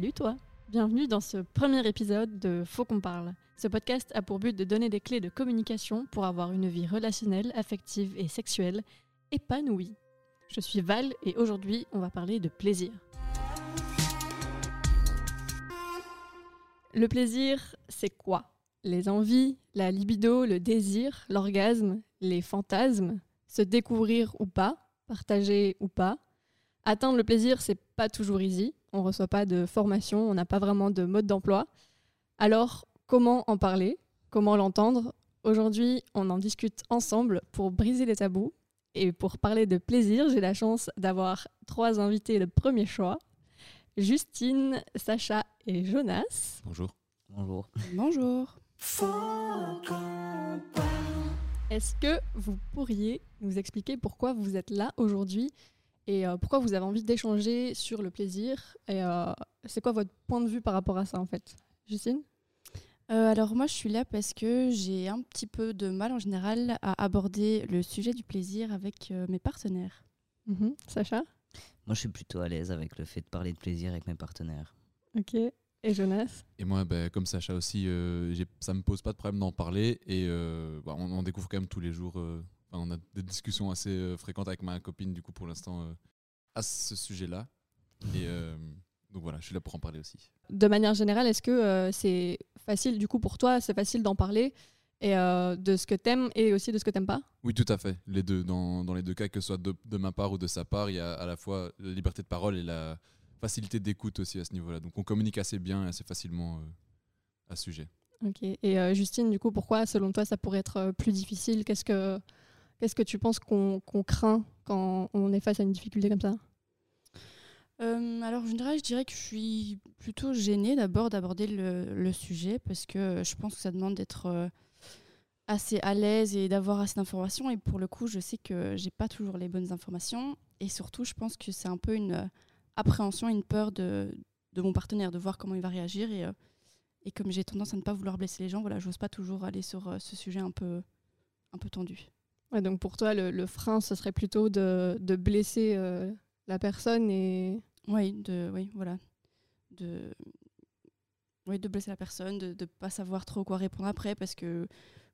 Salut toi Bienvenue dans ce premier épisode de Faut qu'on parle. Ce podcast a pour but de donner des clés de communication pour avoir une vie relationnelle, affective et sexuelle épanouie. Je suis Val et aujourd'hui on va parler de plaisir. Le plaisir, c'est quoi? Les envies, la libido, le désir, l'orgasme, les fantasmes, se découvrir ou pas, partager ou pas. Atteindre le plaisir, c'est pas toujours easy. On reçoit pas de formation, on n'a pas vraiment de mode d'emploi. Alors, comment en parler? Comment l'entendre? Aujourd'hui, on en discute ensemble pour briser les tabous. Et pour parler de plaisir, j'ai la chance d'avoir trois invités de premier choix. Justine, Sacha et Jonas. Bonjour. Bonjour. Bonjour. Est-ce que vous pourriez nous expliquer pourquoi vous êtes là aujourd'hui? Et euh, pourquoi vous avez envie d'échanger sur le plaisir et euh, c'est quoi votre point de vue par rapport à ça en fait? Justine? Euh, alors moi je suis là parce que j'ai un petit peu de mal en général à aborder le sujet du plaisir avec euh, mes partenaires. Mhm. Sacha? Moi, je suis plutôt à l'aise avec le fait de parler de plaisir avec mes partenaires. Ok. Et Jonas? Et moi, ben, comme Sacha aussi, euh, j'ai- ça me pose pas de problème d'en parler. Et euh, bah, on en découvre quand même tous les jours. Enfin, on a des discussions assez euh, fréquentes avec ma copine, du coup, pour l'instant, euh, à ce sujet-là. Et euh, donc voilà, je suis là pour en parler aussi. De manière générale, est-ce que c'est facile du coup pour toi, c'est facile d'en parler et euh, de ce que t'aimes et aussi de ce que t'aimes pas? Oui, tout à fait. Les deux, dans, dans les deux cas, que ce soit de, de ma part ou de sa part, il y a à la fois la liberté de parole et la facilité d'écoute aussi à ce niveau-là. Donc on communique assez bien et assez facilement euh, à ce sujet. Ok. Et euh, Justine, du coup, pourquoi selon toi ça pourrait être plus difficile? Qu'est-ce que qu'est-ce que tu penses qu'on craint quand on est face à une difficulté comme ça? Euh, alors en général je dirais que je suis plutôt gênée d'abord d'aborder le, le sujet parce que je pense que ça demande d'être euh, assez à l'aise et d'avoir assez d'informations. Et pour le coup je sais que j'ai pas toujours les bonnes informations. Et surtout je pense que c'est un peu une euh, appréhension, une peur de, de mon partenaire, de voir comment il va réagir. Et, et comme j'ai tendance à ne pas vouloir blesser les gens, voilà, j'ose pas toujours aller sur ce sujet un peu, un peu tendu. Ouais, Donc pour toi, le, le frein, ce serait plutôt de, de blesser euh, la personne et Oui, de, oui, voilà. De, oui, de blesser la personne, de ne pas savoir trop quoi répondre après, parce que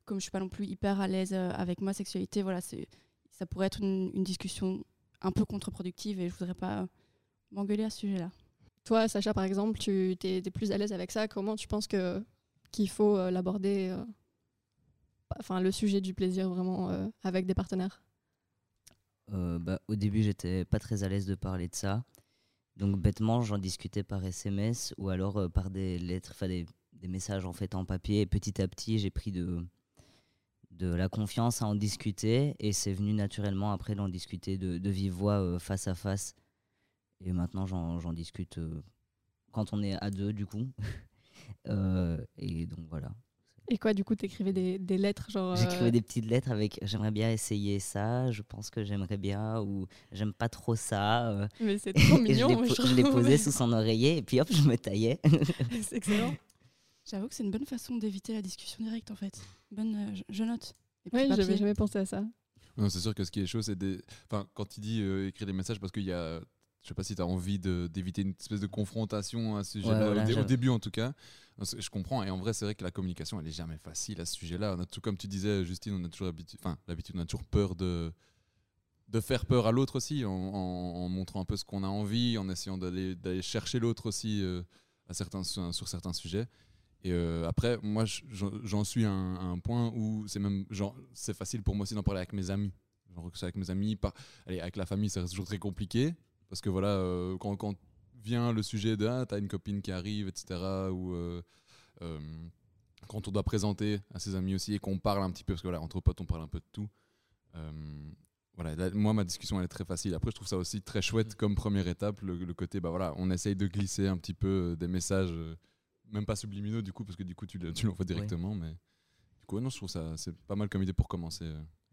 comme je suis pas non plus hyper à l'aise euh, avec ma sexualité, voilà, c'est, ça pourrait être une, une discussion un peu contre-productive et je voudrais pas m'engueuler à ce sujet-là. Toi, Sacha, par exemple, tu es, plus à l'aise avec ça. Comment tu penses que qu'il faut euh, l'aborder Enfin, le sujet du plaisir vraiment euh, avec des partenaires. Euh, bah, au début, j'étais pas très à l'aise de parler de ça. Donc, bêtement, j'en discutais par SMS ou alors euh, par des lettres, enfin des, messages en fait en papier. Et petit à petit, j'ai pris de, de la confiance à en discuter et c'est venu naturellement après d'en discuter de, vive voix face à face. Et maintenant, j'en discute quand on est à deux, du coup. Et donc, voilà. Et quoi, du coup, t'écrivais des, des lettres genre. euh, J'écrivais des petites lettres avec j'aimerais bien essayer ça, je pense que j'aimerais bien ou j'aime pas trop ça. euh, Mais c'est trop mignon. je trouve. posé sous son oreiller et puis hop, je me taillais. c'est excellent. J'avoue que c'est une bonne façon d'éviter la discussion directe, en fait. Bonne, euh, je, je note. Les Oui, j'avais jamais pensé à ça. Non, c'est sûr que ce qui est chaud, c'est des. Enfin, quand il dit euh, écrire des messages, parce qu'il y a. Je sais pas si tu as envie d'éviter une espèce de confrontation à ce sujet-là, Ouais, au, début en tout cas. Je comprends, et en vrai, c'est vrai que la communication, elle est jamais facile à ce sujet-là. Tout, comme tu disais, Justine, on a toujours l'habitude, enfin, l'habitude, on a toujours peur de, de faire peur à l'autre aussi, en, en- en montrant un peu ce qu'on a envie, en essayant d'aller chercher l'autre aussi euh, à certains, sur, certains sujets. Et euh, après, moi, je- j'en suis à un, à un point où c'est même, genre, c'est facile pour moi aussi d'en parler avec mes amis. Genre que avec mes amis, pas, allez, avec la famille, ça reste toujours très compliqué. Parce que voilà, euh, quand, quand vient le sujet de ah, t'as une copine qui arrive, etc. Ou euh, euh, quand on doit présenter à ses amis aussi et qu'on parle un petit peu, parce que voilà, entre potes, on parle un peu de tout. Voilà, là, moi, ma discussion, elle est très facile. Après, je trouve ça aussi très chouette comme première étape, le, le côté, bah voilà, on essaye de glisser un petit peu des messages, même pas subliminaux du coup, parce que du coup, tu, tu l'envoies directement. Mais du coup, non, je trouve ça, c'est pas mal comme idée pour commencer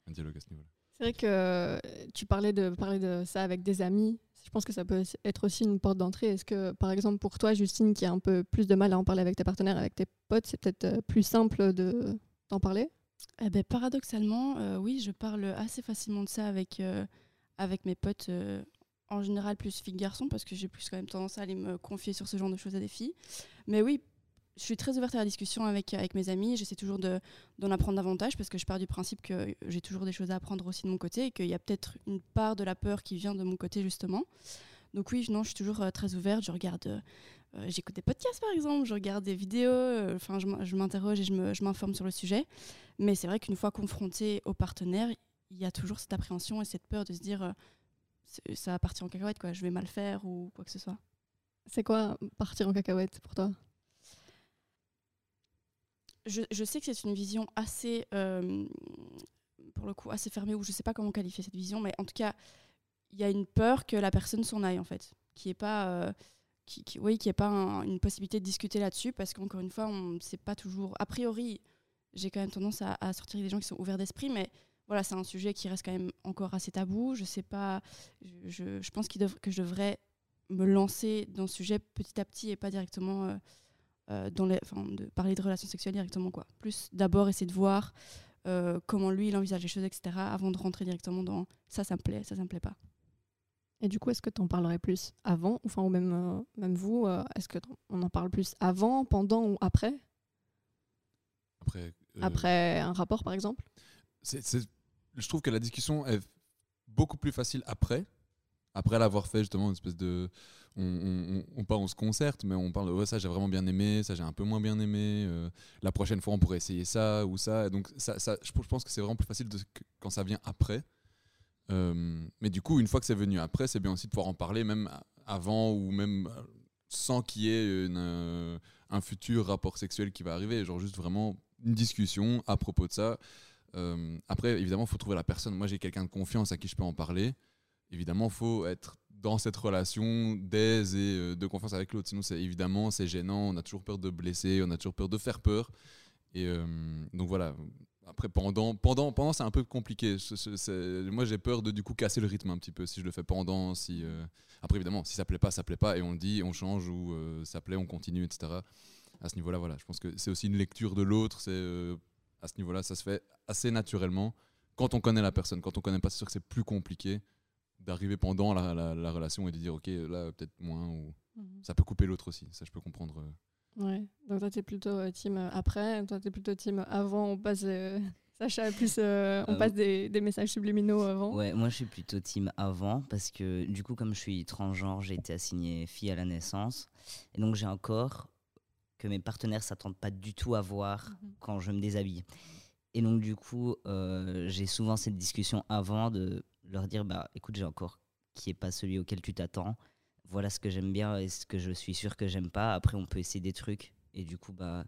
un dialogue à ce niveau-là. C'est vrai que euh, tu parlais de parler de ça avec des amis. Je pense que ça peut être aussi une porte d'entrée. Est-ce que, par exemple, pour toi, Justine, qui a un peu plus de mal à en parler avec tes partenaires, avec tes potes, c'est peut-être euh, plus simple de d'en parler? Eh ben, paradoxalement, euh, oui, je parle assez facilement de ça avec, avec mes potes en général plus fille garçon parce que j'ai plus quand même tendance à aller me confier sur ce genre de choses à des filles. Mais oui, je suis très ouverte à la discussion avec, avec mes amis. J'essaie toujours de- d'en apprendre davantage parce que je pars du principe que j'ai toujours des choses à apprendre aussi de mon côté et qu'il y a peut-être une part de la peur qui vient de mon côté justement. Donc oui, non, je suis toujours euh, très ouverte. Je regarde, euh, euh, j'écoute des podcasts par exemple, je regarde des vidéos. euh, Enfin, je m'in- je m'interroge et je me- je m'informe sur le sujet. Mais c'est vrai qu'une fois confronté au partenaire, il y a toujours cette appréhension et cette peur de se dire euh, ça va partir en cacahuète, quoi. Je vais mal faire ou quoi que ce soit. C'est quoi partir en cacahuète pour toi? Je, sais que c'est une vision assez, euh, pour le coup, assez fermée, ou je sais pas comment qualifier cette vision, mais en tout cas, il y a une peur que la personne s'en aille, en fait. Qui est pas, euh, qui, oui, qui est pas un- une possibilité de discuter là-dessus, parce qu'encore une fois, on sait pas toujours. A priori, j'ai quand même tendance à, sortir des gens qui sont ouverts d'esprit, mais voilà, c'est un sujet qui reste quand même encore assez tabou. Je sais pas, je, pense que je devrais me lancer dans ce sujet petit à petit et pas directement. euh, euh, dans les, enfin, de parler de relations sexuelles directement quoi. Plus d'abord essayer de voir euh, comment lui il envisage les choses etc. avant de rentrer directement dans ça ça me plaît ça ça me plaît pas. Et du coup, est-ce que tu en parlerais plus avant, enfin, ou même, euh, même vous, euh, est-ce qu'on en parle plus avant, pendant ou après? Après, euh, Après un rapport, par exemple? Je trouve que la discussion est beaucoup plus facile après. Après l'avoir fait, justement, une espèce de. On, on, on, se concerte, mais on parle de ça j'ai vraiment bien aimé, ça j'ai un peu moins bien aimé. euh, la prochaine fois, on pourrait essayer ça ou ça. Et donc, ça, je pense que c'est vraiment plus facile quand ça vient après. Euh, mais du coup, une fois que c'est venu après, c'est bien aussi de pouvoir en parler, même avant ou même euh, sans qu'il y ait un futur rapport sexuel qui va arriver. Genre, juste vraiment une discussion à propos de ça. Après, évidemment, il faut trouver la personne. Moi, j'ai quelqu'un de confiance à qui je peux en parler. Évidemment, il faut être dans cette relation d'aise et euh, de confiance avec l'autre. Sinon, c'est évidemment, c'est gênant. On a toujours peur de blesser, on a toujours peur de faire peur. Et euh, donc voilà. Après, pendant, pendant, pendant c'est un peu compliqué. Moi, j'ai peur de du coup casser le rythme un petit peu si je le fais pendant. Si, euh, Après, évidemment, si ça plaît pas, ça plaît pas et on le dit, on change ou euh, ça plaît, on continue, etc. À ce niveau-là, voilà. Je pense que c'est aussi une lecture de l'autre. C'est à ce niveau-là, ça se fait assez naturellement. Quand on connaît la personne, quand on connaît pas, c'est sûr que c'est plus compliqué d'arriver pendant la, la- la relation et de dire ok là peut-être moins ou ça peut couper l'autre aussi ça je peux comprendre euh. Ouais. Donc toi, t'es plutôt euh, team euh, après, toi, t'es plutôt team avant, on passe. euh, Sacha, plus euh, on Euh, passe des, des messages subliminaux avant. Ouais, moi je suis plutôt team avant parce que du coup, comme je suis transgenre, j'ai été assignée fille à la naissance. Et donc j'ai un corps que mes partenaires s'attendent pas du tout à voir Mhm. quand je me déshabille. Et donc du coup, euh, j'ai souvent cette discussion avant de leur dire bah écoute, j'ai un corps qui est pas celui auquel tu t'attends. Voilà ce que j'aime bien et ce que je suis sûr que j'aime pas. Après, on peut essayer des trucs. Et du coup, bah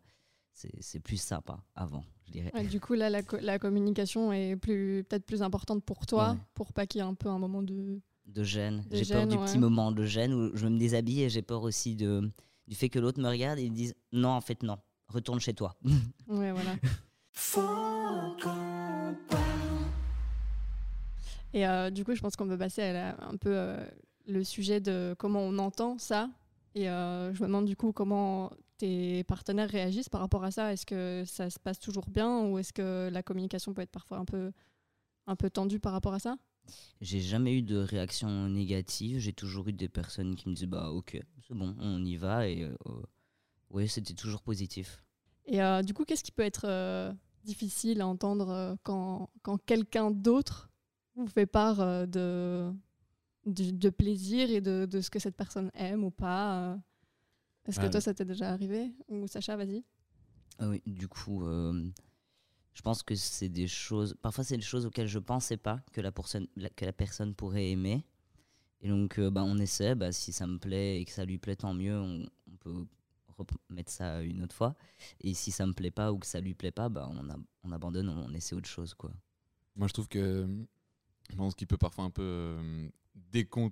c'est c'est plus sympa avant, je dirais. Ouais, du coup, là, la, co- la communication est plus peut-être plus importante pour toi, Ouais. pour pas qu'il y ait un peu un moment de. de gêne. J'ai peur du ouais. petit moment de gêne où je me déshabille et j'ai peur aussi de, du fait que l'autre me regarde et me dise non, en fait, non, retourne chez toi. Ouais, voilà. Et euh, du coup, je pense qu'on peut passer à la- un peu euh, le sujet de comment on entend ça. Et euh, je me demande du coup comment tes partenaires réagissent par rapport à ça. Est-ce que ça se passe toujours bien ou est-ce que la communication peut être parfois un peu, un peu tendue par rapport à ça? J'ai jamais eu de réaction négative. J'ai toujours eu des personnes qui me disent bah ok, c'est bon, on y va et oui, c'était toujours positif. Et du coup, qu'est-ce qui peut être difficile à entendre quand, quand quelqu'un d'autre vous fait part euh, de, de, de plaisir et de, de ce que cette personne aime ou pas euh Est-ce que Ah, toi, ça t'est déjà arrivé? Ou Sacha, vas-y Ah oui, du coup, euh, je pense que c'est des choses. Parfois, c'est des choses auxquelles je pensais pas que la personne, la- que la personne pourrait aimer. Et donc, euh, bah, on essaie. Bah, si ça me plaît et que ça lui plaît, tant mieux. On, on peut remettre ça une autre fois. Et si ça me plaît pas ou que ça lui plaît pas, bah, on, a- on abandonne, on essaie autre chose, quoi. moi je trouve que je pense qu'il peut parfois un peu euh, décon-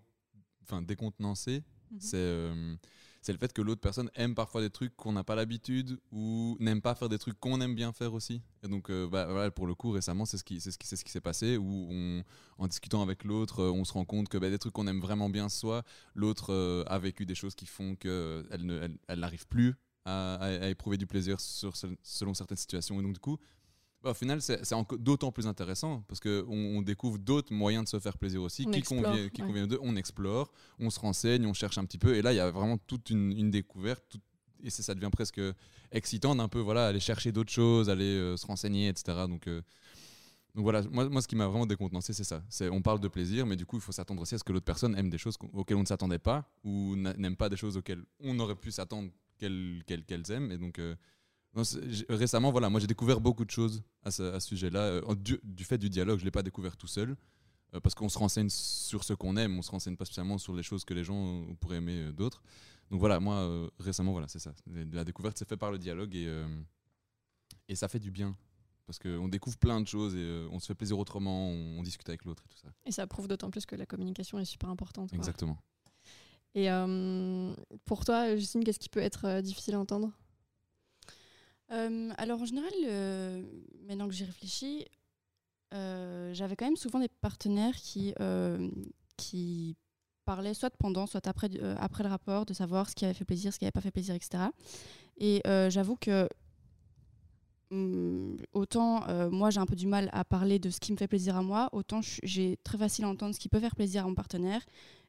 décontenancer Mhm. c'est euh, c'est le fait que l'autre personne aime parfois des trucs qu'on n'a pas l'habitude ou n'aime pas faire des trucs qu'on aime bien faire aussi. Et donc, euh, bah, voilà, pour le coup, récemment, c'est ce qui, c'est ce qui, c'est ce qui s'est passé où, on, en discutant avec l'autre, on se rend compte que bah, des trucs qu'on aime vraiment bien soi, l'autre euh, a vécu des choses qui font qu'elle elle, ne- elle- elle n'arrive plus à, à- à éprouver du plaisir sur, selon certaines situations. Et donc, du coup, Bah, au final, c'est d'autant plus intéressant parce qu'on on découvre d'autres moyens de se faire plaisir aussi On qui explore, convient, qui ouais. conviennent d'eux. On explore, on se renseigne, on cherche un petit peu. Et là, il y a vraiment toute une, une découverte. tout- et ça devient presque excitant d'un peu voilà, aller chercher d'autres choses, aller euh, se renseigner, etc. Donc, euh, donc voilà, moi, moi ce qui m'a vraiment décontenancé, c'est ça. On parle de plaisir, mais du coup, il faut s'attendre aussi à ce que l'autre personne aime des choses auxquelles on ne s'attendait pas ou n'a- n'aime pas des choses auxquelles on aurait pu s'attendre qu'elles, qu'elles, qu'elles aiment. Et donc, euh, non, récemment, voilà, moi j'ai découvert beaucoup de choses à ce, sujet-là, euh, du, du fait du dialogue. Je ne l'ai pas découvert tout seul, euh, parce qu'on se renseigne sur ce qu'on aime, on se renseigne pas spécialement sur les choses que les gens euh, pourraient aimer d'autres. Donc voilà, moi euh, récemment, voilà, c'est ça. La découverte, c'est fait par le dialogue et, euh, et ça fait du bien. Parce qu'on découvre plein de choses et euh, on se fait plaisir autrement, on, on discute avec l'autre et tout ça. Et ça prouve d'autant plus que la communication est super importante. quoi. Exactement. Et pour toi, Justine, qu'est-ce qui peut être difficile à entendre? Euh, alors en général, euh, maintenant que j'y réfléchis, euh, j'avais quand même souvent des partenaires qui, qui parlaient soit pendant, soit après, après le rapport, de savoir ce qui avait fait plaisir, ce qui n'avait pas fait plaisir, etc. Et j'avoue que autant euh, moi j'ai un peu du mal à parler de ce qui me fait plaisir à moi, autant j'ai très facile à entendre ce qui peut faire plaisir à mon partenaire.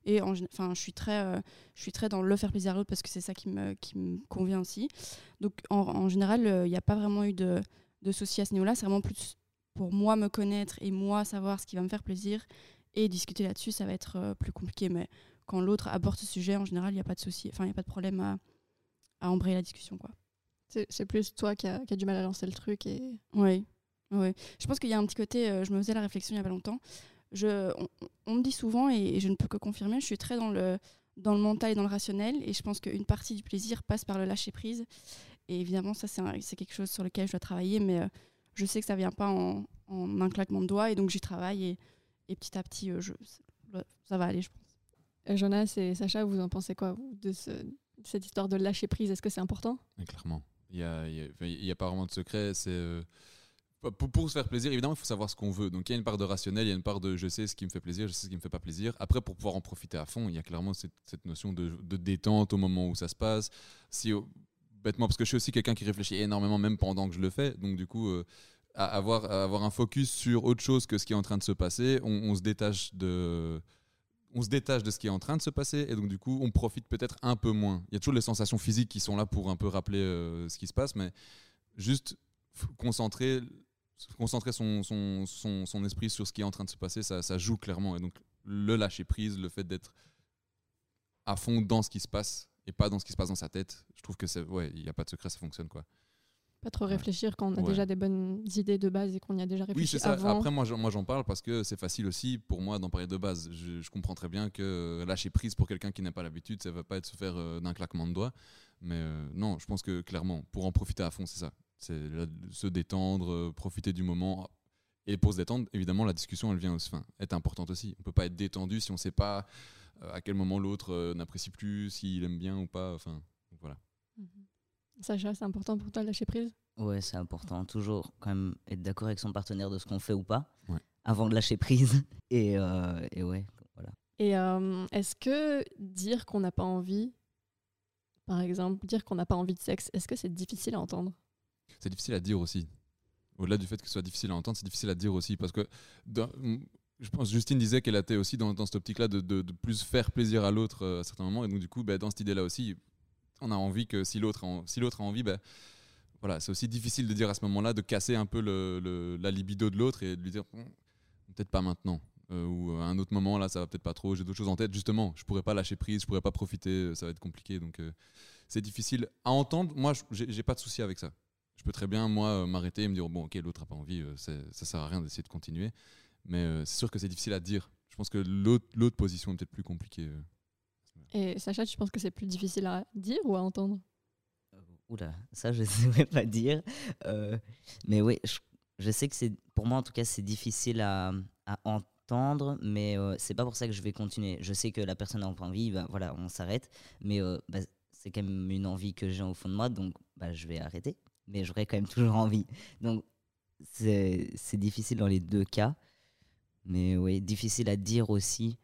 Et enfin, je suis très, euh, je suis très dans le faire plaisir à l'autre parce que c'est ça qui me, qui me convient aussi. Donc en, général, il n'y a pas vraiment eu de, de soucis à ce niveau-là. C'est vraiment plus pour moi me connaître et moi savoir ce qui va me faire plaisir et discuter là-dessus, ça va être euh, plus compliqué. Mais quand l'autre aborde ce sujet, en général, il n'y a pas de souci, enfin il n'y a pas de problème à, à embrayer la discussion, quoi. C'est c'est plus toi qui as qui a du mal à lancer le truc et Oui, oui. Je pense qu'il y a un petit côté, euh, je me faisais la réflexion il n'y a pas longtemps. Je, on, on me dit souvent, et, et je ne peux que confirmer, je suis très dans le, dans le mental et dans le rationnel, et je pense qu'une partie du plaisir passe par le lâcher prise. Et évidemment, ça, c'est quelque chose sur lequel je dois travailler, mais euh, je sais que ça vient pas en, en un claquement de doigts, et donc j'y travaille, et, et petit à petit, euh, je, ça va aller, je pense. Euh, Jonas et Sacha, vous en pensez quoi vous, de, ce- de cette histoire de lâcher prise? Est-ce que c'est important? Et clairement. Il n'y a, a- pas vraiment de secret. C'est, euh, pour, se faire plaisir, évidemment, il faut savoir ce qu'on veut. Donc il y a une part de rationnel, il y a une part de je sais ce qui me fait plaisir, je sais ce qui me fait pas plaisir. Après, pour pouvoir en profiter à fond, il y a clairement cette, notion de, détente au moment où ça se passe. Si, oh, bêtement, parce que je suis aussi quelqu'un qui réfléchit énormément, même pendant que je le fais. Donc du coup, euh, avoir, avoir un focus sur autre chose que ce qui est en train de se passer, on se détache de on se détache de ce qui est en train de se passer et donc du coup on profite peut-être un peu moins. Il y a toujours les sensations physiques qui sont là pour un peu rappeler euh, ce qui se passe, mais juste concentrer, concentrer son, son, son, esprit sur ce qui est en train de se passer, ça, ça joue clairement. Et donc le lâcher prise, le fait d'être à fond dans ce qui se passe et pas dans ce qui se passe dans sa tête, je trouve que c'est ouais, il n'y a pas de secret, ça fonctionne quoi. Pas trop réfléchir quand on a Ouais. déjà des bonnes idées de base et qu'on y a déjà Oui, réfléchi c'est ça. avant. Après, moi, j'en- parle parce que c'est facile aussi pour moi d'en parler de base. Je, je comprends très bien que euh, lâcher prise pour quelqu'un qui n'a pas l'habitude, ça va pas être se faire euh, d'un claquement de doigts. Mais euh, non, je pense que clairement, pour en profiter à fond, c'est ça. C'est se détendre, profiter du moment. Et pour se détendre, évidemment, la discussion, elle vient aussi, enfin, est importante aussi. On peut pas être détendu si on sait pas à quel moment l'autre n'apprécie plus, s'il aime bien ou pas. Enfin, voilà. Mhm. Sacha, c'est important pour toi de lâcher prise? Ouais, c'est important. Toujours quand même être d'accord avec son partenaire de ce qu'on fait ou pas Ouais. avant de lâcher prise. Et, euh, et ouais, voilà. Et euh, est-ce que dire qu'on n'a pas envie, par exemple, dire qu'on n'a pas envie de sexe, est-ce que c'est difficile à entendre? C'est difficile à dire aussi. Au-delà du fait que ce soit difficile à entendre, c'est difficile à dire aussi. Parce que dans- je pense Justine disait qu'elle était aussi dans, dans cette optique-là de, de- de plus faire plaisir à l'autre euh, à certains moments. Et donc, du coup, bah, dans cette idée-là aussi, on a envie que si l'autre a, si l'autre a envie, bah, voilà, c'est aussi difficile de dire à ce moment-là, de casser un peu le, la libido de l'autre et de lui dire Hum, peut-être pas maintenant. Euh, ou à un autre moment, là, ça va peut-être pas trop. J'ai d'autres choses en tête. Justement, je pourrais pas lâcher prise, je pourrais pas profiter, euh, ça va être compliqué. Donc, euh, c'est difficile à entendre. Moi, j'ai pas de souci avec ça. Je peux très bien, moi, m'arrêter et me dire, bon, ok, l'autre n'a pas envie, ça sert à rien d'essayer de continuer. Mais c'est sûr que c'est difficile à dire. Je pense que l'autre position est peut-être plus compliquée. Euh. Et Sacha, tu penses que c'est plus difficile à dire ou à entendre? Oula, ça je ne saurais pas dire. Euh, mais oui, je, sais que c'est, pour moi en tout cas, c'est difficile à, entendre, mais euh, c'est pas pour ça que je vais continuer. Je sais que la personne pas envie, bah, voilà, on s'arrête, mais euh, bah, c'est quand même une envie que j'ai au fond de moi, donc bah, je vais arrêter, mais j'aurai quand même toujours envie. Donc c'est difficile dans les deux cas, mais oui, difficile à dire aussi.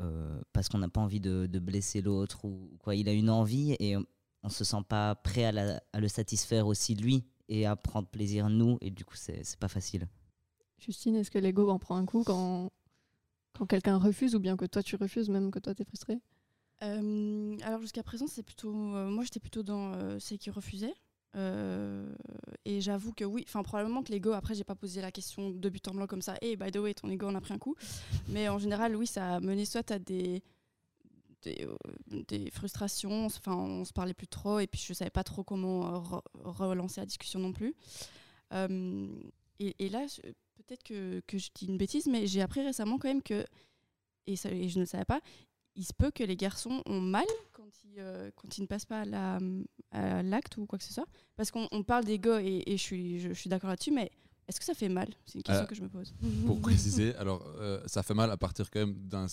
Euh, parce qu'on n'a pas envie de, de blesser l'autre ou quoi. Il a une envie et on se sent pas prêt à, la- à le satisfaire aussi lui et à prendre plaisir nous, et du coup, c'est pas facile. Justine, est-ce que l'ego en prend un coup quand, quand quelqu'un refuse ou bien que toi tu refuses, même que toi t'es frustré Euh, alors jusqu'à présent, c'est plutôt, euh, moi j'étais plutôt dans euh, celles qui refusaient. Euh, et j'avoue que oui, enfin probablement que l'ego. Après, j'ai pas posé la question de but en blanc comme ça. Et by the way, ton ego en a pris un coup. Mais en général, oui, ça a mené soit à des des, euh, frustrations. Enfin, on se parlait plus trop. Et puis je savais pas trop comment euh, re- relancer la discussion non plus. Et, là, peut-être que, je dis une bêtise, mais j'ai appris récemment quand même que et je ne le savais pas il se peut que les garçons ont mal quand ils, euh, quand ils ne passent pas à la- à l'acte ou quoi que ce soit. Parce qu'on on parle d'ego et, et je suis, je, je suis d'accord là-dessus, mais est-ce que ça fait mal? C'est une question Euh, que je me pose. Pour préciser, alors euh, ça fait mal à partir quand même d'un.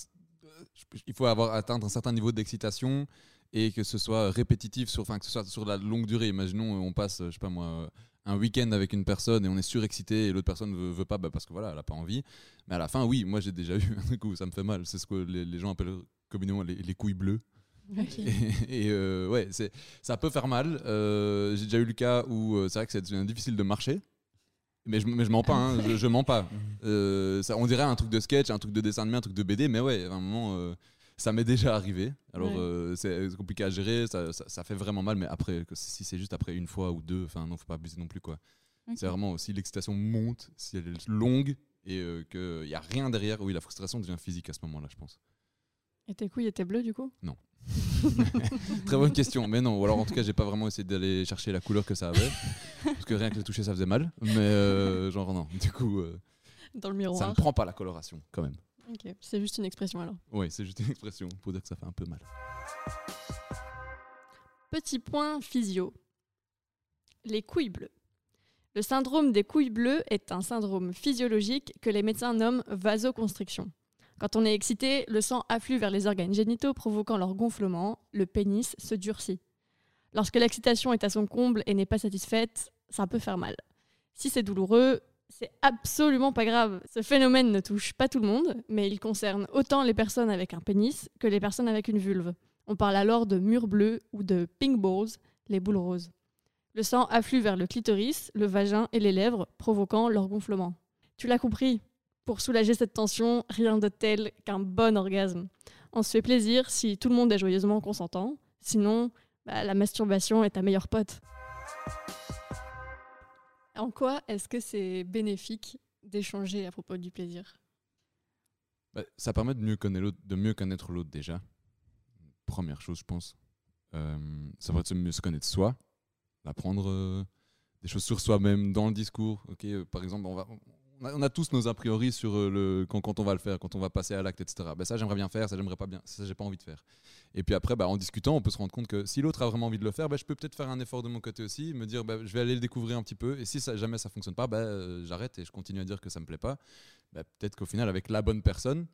Il faut avoir atteint un certain niveau d'excitation et que ce soit répétitif sur, enfin que ce soit sur la longue durée. Imaginons, on passe, je sais pas moi, un week-end avec une personne et on est surexcité et l'autre personne veut, veut pas bah, parce que voilà, elle a pas envie. Mais à la fin, oui, moi j'ai déjà eu un où ça me fait mal. C'est ce que les, les gens appellent communément les, les couilles bleues. Et, et, euh, ouais, c'est, ça peut faire mal. Euh, j'ai déjà eu le cas où euh, c'est vrai que ça devient difficile de marcher. Mais je, mais je mens pas, hein, je, je mens pas. Euh, ça, on dirait un truc de sketch, un truc de dessin animé, un truc de BD, mais ouais, à un moment, ça m'est déjà arrivé. Alors, Ouais. c'est compliqué à gérer, ça, ça- ça fait vraiment mal, mais après, si c'est juste après une fois ou deux, enfin, non, faut pas abuser non plus, quoi. C'est vraiment aussi l'excitation monte, si elle est longue et qu'il n'y a rien derrière, oui, la frustration devient physique à ce moment-là, je pense. Et tes couilles étaient bleues du coup? Très bonne question, mais non. Ou alors en tout cas, j'ai pas vraiment essayé d'aller chercher la couleur que ça avait, parce que rien que le toucher, ça faisait mal. Mais euh, genre non. Du coup, euh, Dans le ça miroir. ne prend pas la coloration quand même. Ok, c'est juste une expression alors. Oui, c'est juste une expression pour dire que ça fait un peu mal. Petit point physio. Les couilles bleues. Le syndrome des couilles bleues est un syndrome physiologique que les médecins nomment vasoconstriction. Quand on est excité, le sang afflue vers les organes génitaux provoquant leur gonflement, le pénis se durcit. Lorsque l'excitation est à son comble et n'est pas satisfaite, ça peut faire mal. Si c'est douloureux, c'est absolument pas grave. Ce phénomène ne touche pas tout le monde, mais il concerne autant les personnes avec un pénis que les personnes avec une vulve. On parle alors de murs bleus ou de pink balls, les boules roses. Le sang afflue vers le clitoris, le vagin et les lèvres, provoquant leur gonflement. Tu l'as compris, pour soulager cette tension, rien de tel qu'un bon orgasme. On se fait plaisir si tout le monde est joyeusement consentant, sinon bah, la masturbation est ta meilleure pote. En quoi est-ce que c'est bénéfique d'échanger à propos du plaisir? Bah, ça permet de mieux connaître l'autre, déjà. Première chose, je pense. Euh, ça permet de mieux se connaître soi, d'apprendre euh, des choses sur soi-même dans le discours. Ok, euh, par exemple, on va, on a, tous nos a priori sur euh, le quand, quand on va le faire, quand on va passer à l'acte, etc. Ben, ça, j'aimerais bien faire, ça, j'aimerais pas bien, ça, j'ai pas envie de faire. Et puis après, bah, en discutant, on peut se rendre compte que si l'autre a vraiment envie de le faire, bah, je peux peut-être faire un effort de mon côté aussi, me dire, bah, je vais aller le découvrir un petit peu. Et si ça, jamais ça fonctionne pas, bah, euh, j'arrête et je continue à dire que ça me plaît pas. Peut-être qu'au final, avec la bonne personne,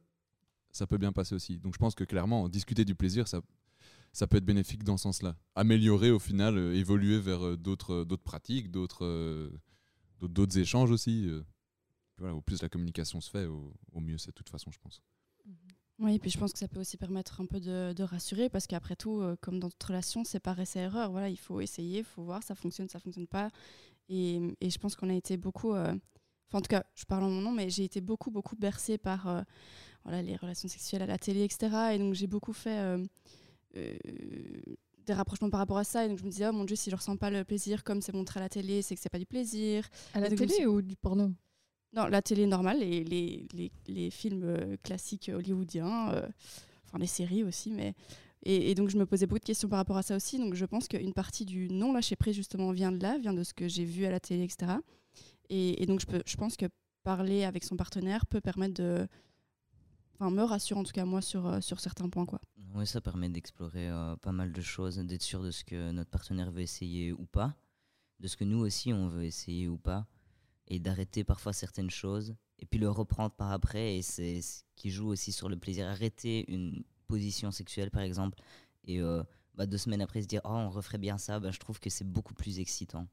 ça peut bien passer aussi. Donc je pense que clairement, discuter du plaisir, ça, ça peut être bénéfique dans ce sens-là. Améliorer au final, euh, évoluer vers d'autres pratiques, d'autres- d'autres échanges aussi. Voilà, au plus la communication se fait, au, au mieux c'est de toute façon, je pense. Oui, puis je pense que ça peut aussi permettre un peu de, de rassurer parce qu'après tout, euh, comme dans toute relation, c'est pas essai erreur. Voilà, il faut essayer, il faut voir, ça fonctionne, ça fonctionne pas. Et, et je pense qu'on a été beaucoup, euh, enfin en tout cas, je parle en mon nom, mais j'ai été beaucoup, beaucoup bercée par euh, voilà, les relations sexuelles à la télé, etc. Et donc j'ai beaucoup fait euh, euh, des rapprochements par rapport à ça. Et donc je me disais, oh mon Dieu, si je ressens pas le plaisir comme c'est montré à la télé, c'est que c'est pas du plaisir. À la Et donc, télé suis- ou du porno? Non, la télé normale, les, les, les, les films euh, classiques hollywoodiens, euh, enfin les séries aussi, mais et, donc je me posais beaucoup de questions par rapport à ça aussi. Donc je pense qu'une partie du non lâcher prise justement vient de là, vient de ce que j'ai vu à la télé, etc. Et, donc je, peux, je pense que parler avec son partenaire peut permettre de, enfin me rassure en tout cas moi sur euh, sur certains points quoi. Oui, ça permet d'explorer euh, pas mal de choses, d'être sûr de ce que notre partenaire veut essayer ou pas, de ce que nous aussi on veut essayer ou pas, et d'arrêter parfois certaines choses, et puis le reprendre par après, et c'est ce qui joue aussi sur le plaisir. Arrêter une position sexuelle par exemple, et euh, bah, deux semaines après se dire oh on referait bien ça, bah, je trouve que c'est beaucoup plus excitant.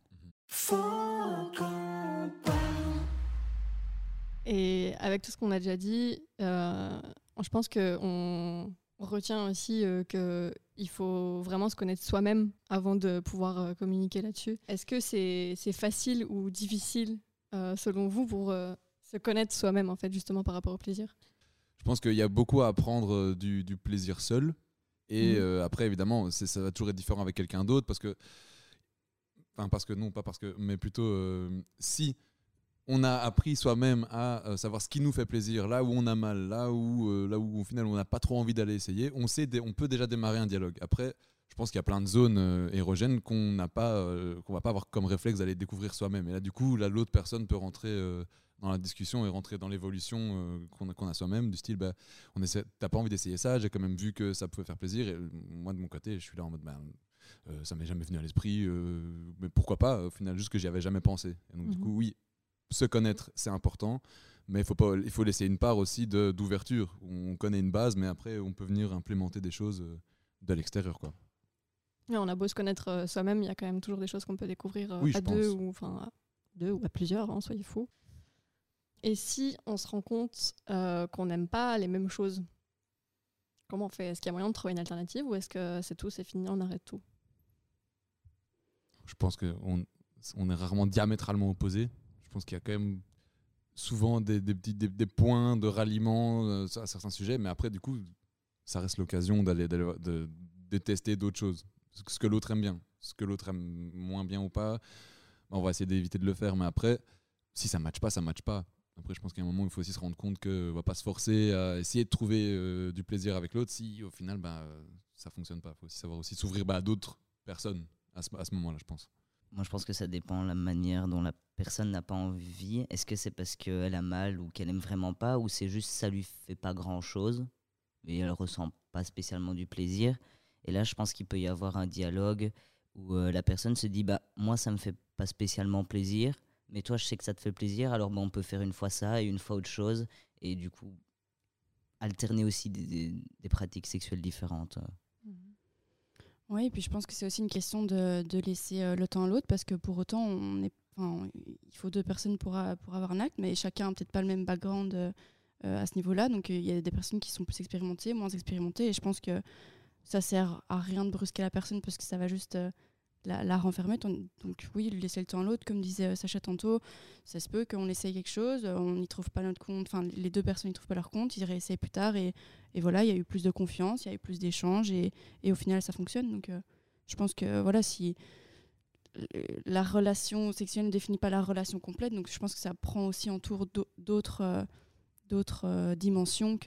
Et avec tout ce qu'on a déjà dit, euh, je pense qu'on On retient aussi euh, que il faut vraiment se connaître soi-même avant de pouvoir communiquer là-dessus. Est-ce que c'est c'est facile ou difficile, selon vous, pour euh, se connaître soi-même, en fait, justement par rapport au plaisir? Je pense qu'il y a beaucoup à apprendre euh, du, du plaisir seul. Et Mhm. euh, après, évidemment, ça va toujours être différent avec quelqu'un d'autre parce que. Enfin, parce que non, pas parce que. Mais plutôt, euh, si on a appris soi-même à euh, savoir ce qui nous fait plaisir, là où on a mal, là où, euh, là où au final on n'a pas trop envie d'aller essayer, on, sait on peut déjà démarrer un dialogue. Après, je pense qu'il y a plein de zones euh, érogènes qu'on n'a pas, euh, qu'on va pas avoir comme réflexe d'aller découvrir soi-même. Et là, du coup, là, l'autre personne peut rentrer euh, dans la discussion et rentrer dans l'évolution qu'on a, qu'on a soi-même, du style, bah, on essaie, t'as pas envie d'essayer ça, j'ai quand même vu que ça pouvait faire plaisir. Et moi, de mon côté, je suis là en mode, bah, ça m'est jamais venu à l'esprit, mais pourquoi pas, au final, juste que j'y avais jamais pensé. Et donc, du Mhm. coup, oui, se connaître, c'est important, mais il faut, pas, il faut laisser une part aussi de- d'ouverture. On connaît une base, mais après, on peut venir implémenter des choses de l'extérieur, quoi. Ouais, On a beau se connaître euh, soi-même, il y a quand même toujours des choses qu'on peut découvrir euh, Oui, à deux pense. ou enfin à deux ou à plusieurs, hein, soyez fous. Et si on se rend compte euh, qu'on n'aime pas les mêmes choses, comment on fait? Est-ce qu'il y a moyen de trouver une alternative ou est-ce que c'est tout, c'est fini, on arrête tout? Je pense qu'on on est rarement diamétralement opposés. Je pense qu'il y a quand même souvent des, des petits des, des points de ralliement euh, à certains sujets, mais après, du coup, ça reste l'occasion d'aller d'aller- de, de tester d'autres choses. Ce que- que l'autre aime bien. Ce que l'autre aime moins bien ou pas, bah, on va essayer d'éviter de le faire. Mais après, si ça ne matche pas, ça ne matche pas. Après, je pense qu'à un moment, il faut aussi se rendre compte qu'on ne va pas se forcer à essayer de trouver euh, du plaisir avec l'autre si au final, bah, ça ne fonctionne pas. Il faut aussi savoir aussi s'ouvrir bah, à d'autres personnes à ce, moment-là, je pense. Moi, je pense que ça dépend de la manière dont la personne n'a pas envie. Est-ce que c'est parce qu'elle a mal ou qu'elle aime vraiment pas, ou c'est juste ça lui fait pas grand chose et elle ressent pas spécialement du plaisir? Et là, je pense qu'il peut y avoir un dialogue où euh, la personne se dit bah moi ça me fait pas spécialement plaisir, mais toi je sais que ça te fait plaisir, alors bah, on peut faire une fois ça et une fois autre chose et du coup alterner aussi des, pratiques sexuelles différentes. Oui, et puis je pense que c'est aussi une question de, laisser euh, le temps à l'autre parce que pour autant, il faut deux personnes pour, avoir un acte, mais chacun n'a peut-être pas le même background euh, euh, à ce niveau-là. Donc euh, il y a des personnes qui sont plus expérimentées, moins expérimentées, et je pense que ça sert à rien de brusquer la personne parce que ça va juste euh, la, la renfermer. Donc oui, lui laisser le temps à l'autre, comme disait euh, Sacha tantôt, ça se peut qu'on essaye quelque chose, euh, on n'y trouve pas notre compte, enfin les deux personnes n'y trouvent pas leur compte, ils réessayent plus tard, et, et voilà, il y a eu plus de confiance, il y a eu plus d'échanges, et, et au final ça fonctionne. Donc je pense que voilà, si la relation sexuelle ne définit pas la relation complète, donc je pense que ça prend aussi en tour d'au- d'autres d'autres dimensions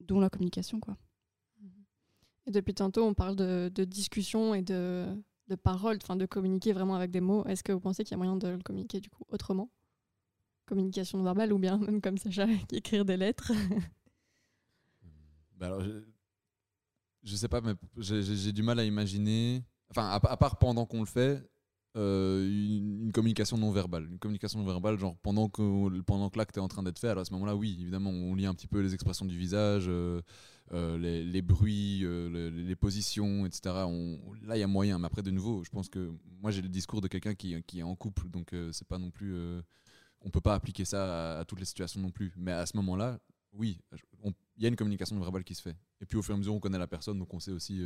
dont la communication quoi. Depuis tantôt, on parle de, de discussion et de, de parole, enfin de communiquer vraiment avec des mots. Est-ce que vous pensez qu'il y a moyen de le communiquer du coup autrement? Communication verbale ou bien même comme Sacha, écrire des lettres? Bah alors, je, je sais pas, mais j'ai du mal à imaginer. Enfin, à, part pendant qu'on le fait, euh, une, communication non verbale. Une communication non verbale, genre pendant que, pendant que l'acte est en train d'être fait. À ce moment-là, oui, évidemment, on lit un petit peu les expressions du visage, euh, euh, les, bruits, euh, le- les positions, etc. Là, il y a moyen. Mais après, de nouveau, je pense que moi, j'ai le discours de quelqu'un qui, est en couple, donc euh, c'est pas non plus. on peut pas appliquer ça à, toutes les situations non plus. Mais à ce moment-là, oui, il y a une communication verbale qui se fait. Et puis au fur et à mesure, on connaît la personne, donc on sait aussi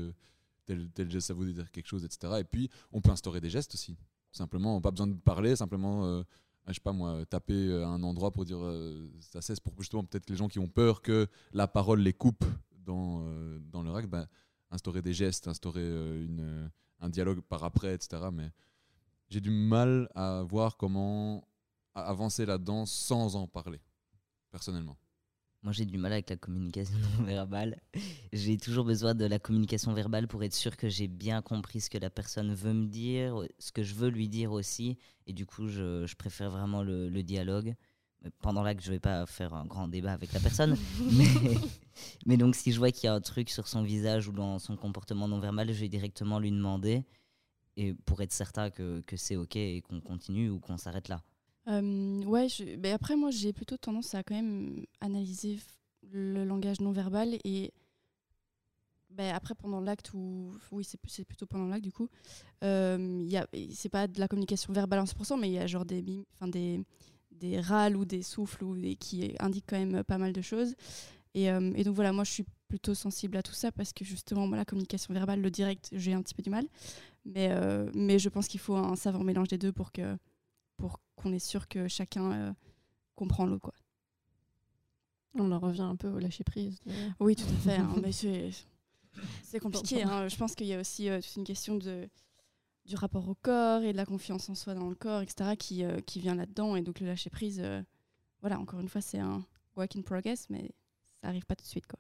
tel, geste, ça veut dire quelque chose, etc. Et puis, on peut instaurer des gestes aussi. Simplement, pas besoin de parler, simplement, euh, je sais pas moi, taper un endroit pour dire ça cesse, pour justement peut-être les gens qui ont peur que la parole les coupe dans, euh, dans leur acte, ben, instaurer des gestes, instaurer euh, euh, un dialogue par après, etc. Mais j'ai du mal à voir comment avancer là-dedans sans en parler, personnellement. Moi, j'ai du mal avec la communication verbale. J'ai toujours besoin de la communication verbale pour être sûr que j'ai bien compris ce que la personne veut me dire, ce que je veux lui dire aussi. Et du coup, je, préfère vraiment le, le dialogue. Pendant que je vais pas faire un grand débat avec la personne. mais, donc, si je vois qu'il y a un truc sur son visage ou dans son comportement non verbal, je vais directement lui demander. Et pour être certain que, que c'est OK et qu'on continue ou qu'on s'arrête là. Euh, ouais, je- ben après moi j'ai plutôt tendance à quand même analyser le langage non verbal et ben après pendant l'acte ou oui c'est plutôt pendant l'acte du coup euh, c'est pas de la communication verbale à 100% mais il y a genre des enfin des des râles ou des souffles ou des qui indiquent quand même pas mal de choses et, euh, et donc voilà moi je suis plutôt sensible à tout ça parce que justement, moi, la communication verbale, le direct, j'ai un petit peu du mal. Mais, euh, mais je pense qu'il faut un savant mélange des deux pour que pour qu'on est sûr que chacun euh, comprend l'autre. Quoi. On en revient un peu au lâcher prise. Oui, tout à fait. hein, mais c'est compliqué. hein. Je pense qu'il y a aussi euh, toute une question de du rapport au corps et de la confiance en soi dans le corps, etc., qui, euh, qui vient là-dedans. Et donc le lâcher prise, euh, voilà, encore une fois, c'est un work in progress, mais ça arrive pas tout de suite. Quoi.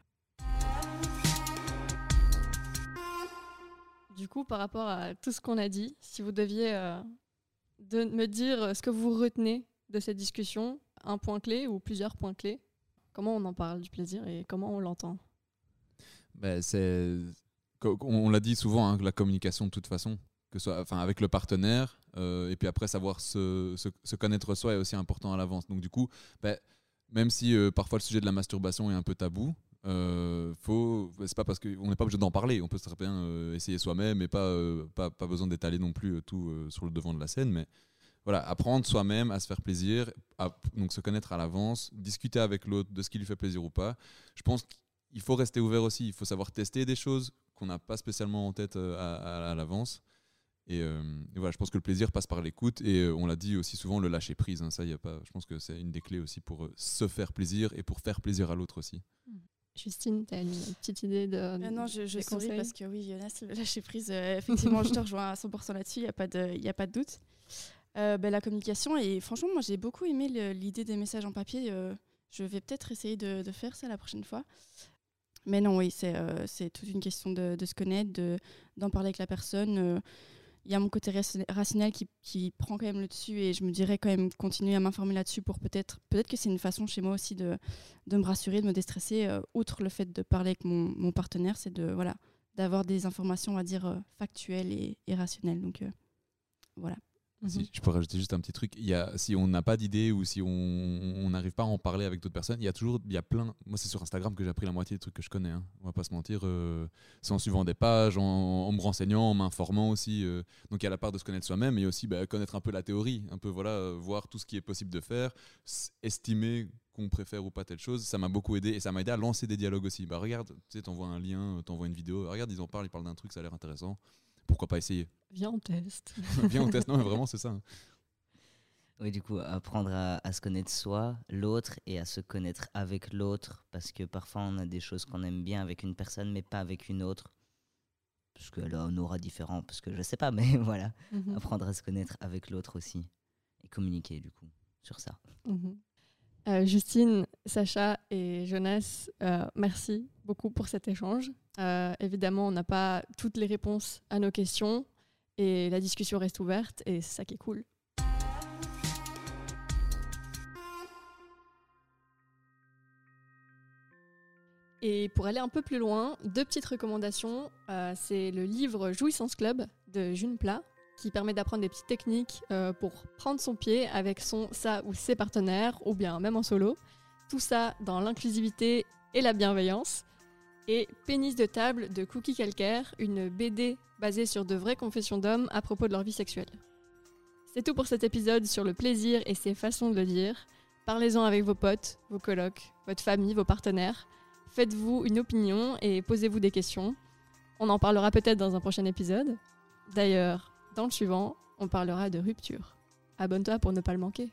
Du coup, par rapport à tout ce qu'on a dit, si vous deviez euh, de me dire ce que vous retenez de cette discussion, un point clé ou plusieurs points clés, comment on en parle du plaisir et comment on l'entend? Ben, c'est, on, l'a dit souvent, hein, que la communication de toute façon, enfin, avec le partenaire, euh, et puis après savoir se, se- connaître soi est aussi important à l'avance. Donc du coup, ben, même si euh, parfois le sujet de la masturbation est un peu tabou, euh, faut, c'est pas parce qu'on n'est pas obligé d'en parler. On peut très bien euh, essayer soi-même et pas, pas, pas besoin d'étaler non plus tout sur le devant de la scène, mais voilà, apprendre soi-même à se faire plaisir, à, donc se connaître à l'avance, discuter avec l'autre de ce qui lui fait plaisir ou pas. Je pense qu'il faut rester ouvert aussi. Il faut savoir tester des choses qu'on n'a pas spécialement en tête à l'avance. Et, euh, et voilà, je pense que le plaisir passe par l'écoute et euh, on l'a dit aussi souvent le lâcher prise. hein. ça, y a pas. Je pense que c'est une des clés aussi pour euh, se faire plaisir et pour faire plaisir à l'autre aussi. Justine, tu as une petite idée de. Euh, non, je, je souris parce que oui, Jonas, le lâcher prise, euh, effectivement, je te rejoins à 100% là-dessus, il n'y a, pas de- y a pas de doute. Euh, ben, la communication, et franchement, moi j'ai beaucoup aimé l'idée des messages en papier. euh, je vais peut-être essayer de, de faire ça la prochaine fois. Mais non, oui, c'est euh, c'est toute une question de, de se connaître, de- d'en parler avec la personne. Il y a mon côté rationnel qui, qui prend quand même le dessus et je me dirais quand même continuer à m'informer là-dessus pour peut-être peut-être que c'est une façon chez moi aussi de, de me rassurer, de me déstresser. euh, outre le fait de parler avec mon, mon partenaire, c'est de voilà d'avoir des informations, on va dire, euh, factuelles et, et rationnelles. Donc euh, voilà. Mhm. Si je peux rajouter juste un petit truc, si on n'a pas d'idée ou si on n'arrive pas à en parler avec d'autres personnes, il y a toujours, il y a plein. Moi, c'est sur Instagram que j'ai appris la moitié des trucs que je connais. hein. On va pas se mentir. euh, c'est en suivant des pages, en, me renseignant, en m'informant aussi. euh. donc il y a la part de se connaître soi-même, mais aussi bah, connaître un peu la théorie, un peu voilà, euh, voir tout ce qui est possible de faire, estimer qu'on préfère ou pas telle chose. Ça m'a beaucoup aidé et ça m'a aidé à lancer des dialogues aussi. Bah regarde, tu sais, t'envoies un lien, t'envoies une vidéo. Regarde, ils en parlent, ils parlent d'un truc, ça a l'air intéressant. Pourquoi pas essayer? Viens, on teste. Viens, on teste. Non, mais vraiment, c'est ça. hein. Oui, du coup, apprendre à, à se connaître soi, l'autre, et à se connaître avec l'autre, parce que parfois on a des choses qu'on aime bien avec une personne, mais pas avec une autre. Parce que là, on aura différent, parce que je sais pas, mais voilà. Mhm. Apprendre à se connaître avec l'autre aussi. Et communiquer, du coup, sur ça. Mhm. Euh, Justine, Sacha et Jonas, euh, merci beaucoup pour cet échange. Euh, évidemment, on n'a pas toutes les réponses à nos questions et la discussion reste ouverte et c'est ça qui est cool. Et pour aller un peu plus loin, deux petites recommandations. C'est le livre Jouissance Club de June Plat, qui permet d'apprendre des petites techniques euh, pour prendre son pied avec son, sa ou ses partenaires, ou bien même en solo. Tout ça dans l'inclusivité et la bienveillance. Et Pénis de table de Cookie Calcaire, une BD basée sur de vraies confessions d'hommes à propos de leur vie sexuelle. C'est tout pour cet épisode sur le plaisir et ses façons de le dire. Parlez-en avec vos potes, vos colocs, votre famille, vos partenaires. Faites-vous une opinion et posez-vous des questions. On en parlera peut-être dans un prochain épisode. D'ailleurs, dans le suivant, on parlera de rupture. Abonne-toi pour ne pas le manquer.